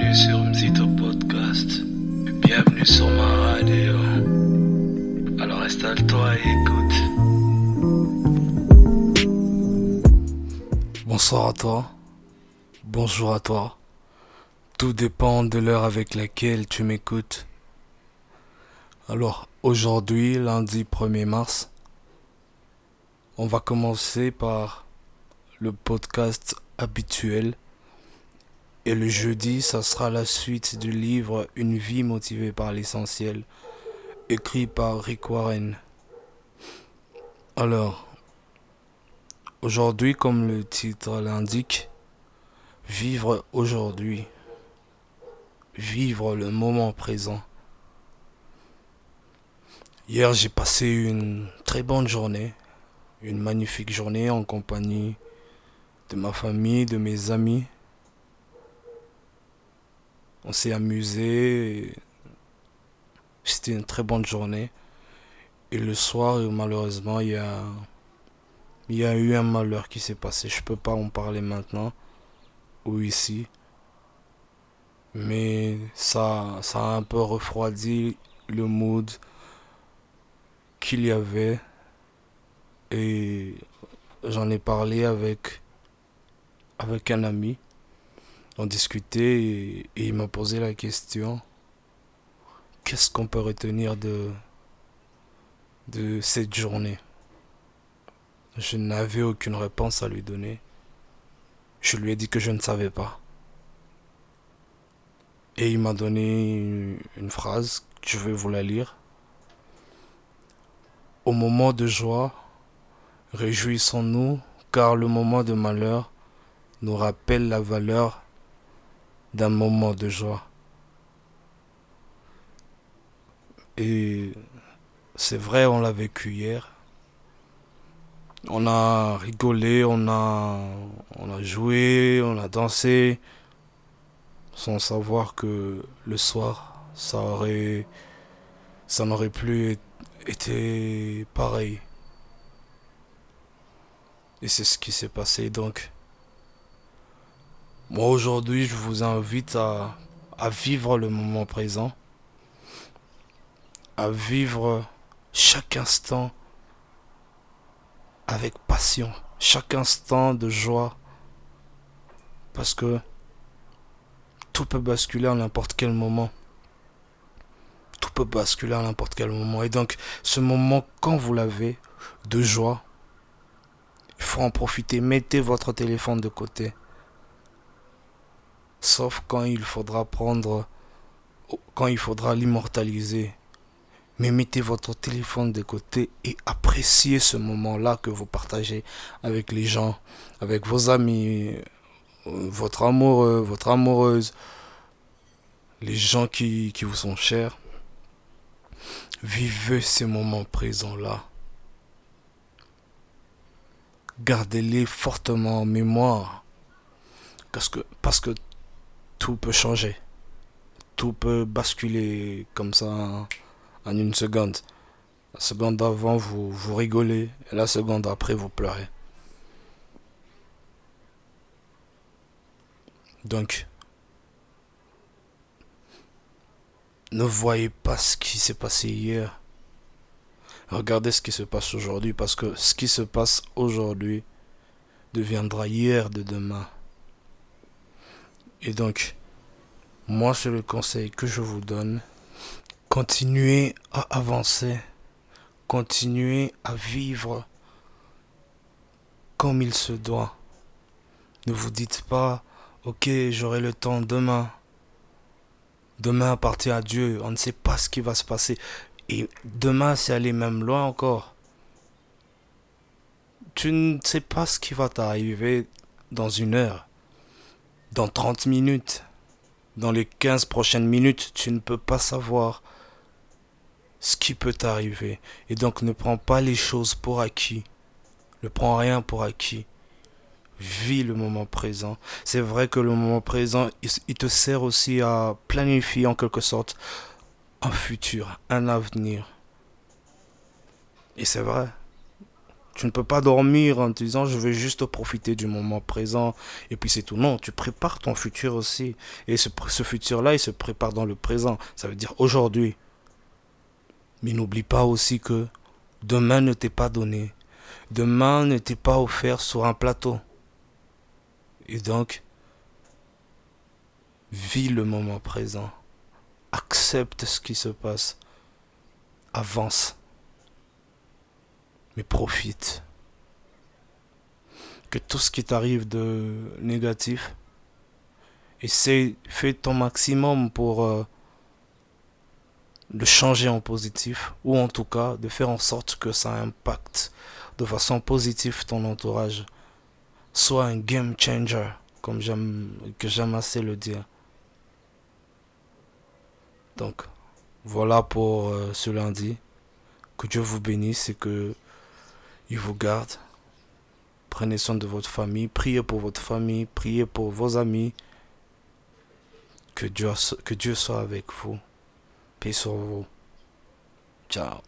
Bienvenue sur Mzito Podcast. Bienvenue sur ma radio. Alors installe-toi et écoute. Bonsoir à toi. Bonjour à toi. Tout dépend de l'heure avec laquelle tu m'écoutes. Alors, aujourd'hui, lundi 1er mars, on va commencer par le podcast habituel. Et le jeudi, ça sera la suite du livre Une vie motivée par l'essentiel, écrit par Rick Warren. Alors, aujourd'hui, comme le titre l'indique, vivre aujourd'hui, vivre le moment présent. Hier, j'ai passé une très bonne journée, une magnifique journée en compagnie de ma famille, de mes amis. On s'est amusé. C'était une très bonne journée. Et le soir, malheureusement, il y a, eu un malheur qui s'est passé. Je peux pas en parler maintenant ou ici. Mais ça, a un peu refroidi le mood qu'il y avait. Et j'en ai parlé avec un ami. On discutait et, il m'a posé la question qu'est-ce qu'on peut retenir de, cette journée? Je n'avais aucune réponse à lui donner. Je lui ai dit que je ne savais pas. Et il m'a donné une, une phrase, je vais vous la lire. Au moment de joie, réjouissons-nous, car le moment de malheur nous rappelle la valeur d'un moment de joie. Et c'est vrai, on l'a vécu hier. On a rigolé, on a, joué, on a dansé, sans savoir que le soir, ça aurait, ça n'aurait plus été pareil. Et c'est ce qui s'est passé donc. Moi aujourd'hui, je vous invite à, vivre le moment présent, à vivre chaque instant avec passion, chaque instant de joie, parce que tout peut basculer à n'importe quel moment. Tout peut basculer à n'importe quel moment. Et donc, ce moment, quand vous l'avez, de joie, il faut en profiter. Mettez votre téléphone de côté sauf quand il faudra prendre, quand il faudra l'immortaliser. Mais mettez votre téléphone de côté et appréciez ce moment-là que vous partagez avec les gens, avec vos amis, votre amoureux, votre amoureuse, les gens qui, qui vous sont chers. Vivez ces moments présents-là. Gardez-les fortement en mémoire. Parce que, parce que tout peut changer. Tout peut basculer comme ça en une seconde. La seconde d'avant, vous, vous rigolez. Et la seconde après, vous pleurez. Donc, ne voyez pas ce qui s'est passé hier. Regardez ce qui se passe aujourd'hui parce que ce qui se passe aujourd'hui deviendra hier de demain. Et donc, moi, c'est le conseil que je vous donne. Continuez à avancer. Continuez à vivre comme il se doit. Ne vous dites pas, ok, j'aurai le temps demain. Demain appartient à Dieu. On ne sait pas ce qui va se passer. Et demain, c'est aller même loin encore. Tu ne sais pas ce qui va t'arriver dans une heure dans 30 minutes, dans les 15 prochaines minutes, tu ne peux pas savoir ce qui peut t'arriver. Et donc ne prends pas les choses pour acquis. Ne prends rien pour acquis. Vis le moment présent. C'est vrai que le moment présent, il, te sert aussi à planifier en quelque sorte un futur, un avenir. Et c'est vrai. Tu ne peux pas dormir en te disant je veux juste profiter du moment présent et puis c'est tout. Non, tu prépares ton futur aussi. Et ce, ce futur-là, il se prépare dans le présent. Ça veut dire aujourd'hui. Mais n'oublie pas aussi que demain ne t'est pas donné. Demain ne t'est pas offert sur un plateau. Et donc, vis le moment présent. Accepte ce qui se passe. Avance profite. Que tout ce qui t'arrive de négatif, essaie, fais ton maximum pour euh, le changer en positif, ou en tout cas de faire en sorte que ça impacte de façon positive ton entourage. Sois un game changer, comme j'aime que j'aime assez le dire. Donc, voilà pour euh, ce lundi. Que Dieu vous bénisse et que il vous garde. Prenez soin de votre famille. Priez pour votre famille. Priez pour vos amis. Que Dieu, que Dieu soit avec vous. Paix sur vous. Ciao.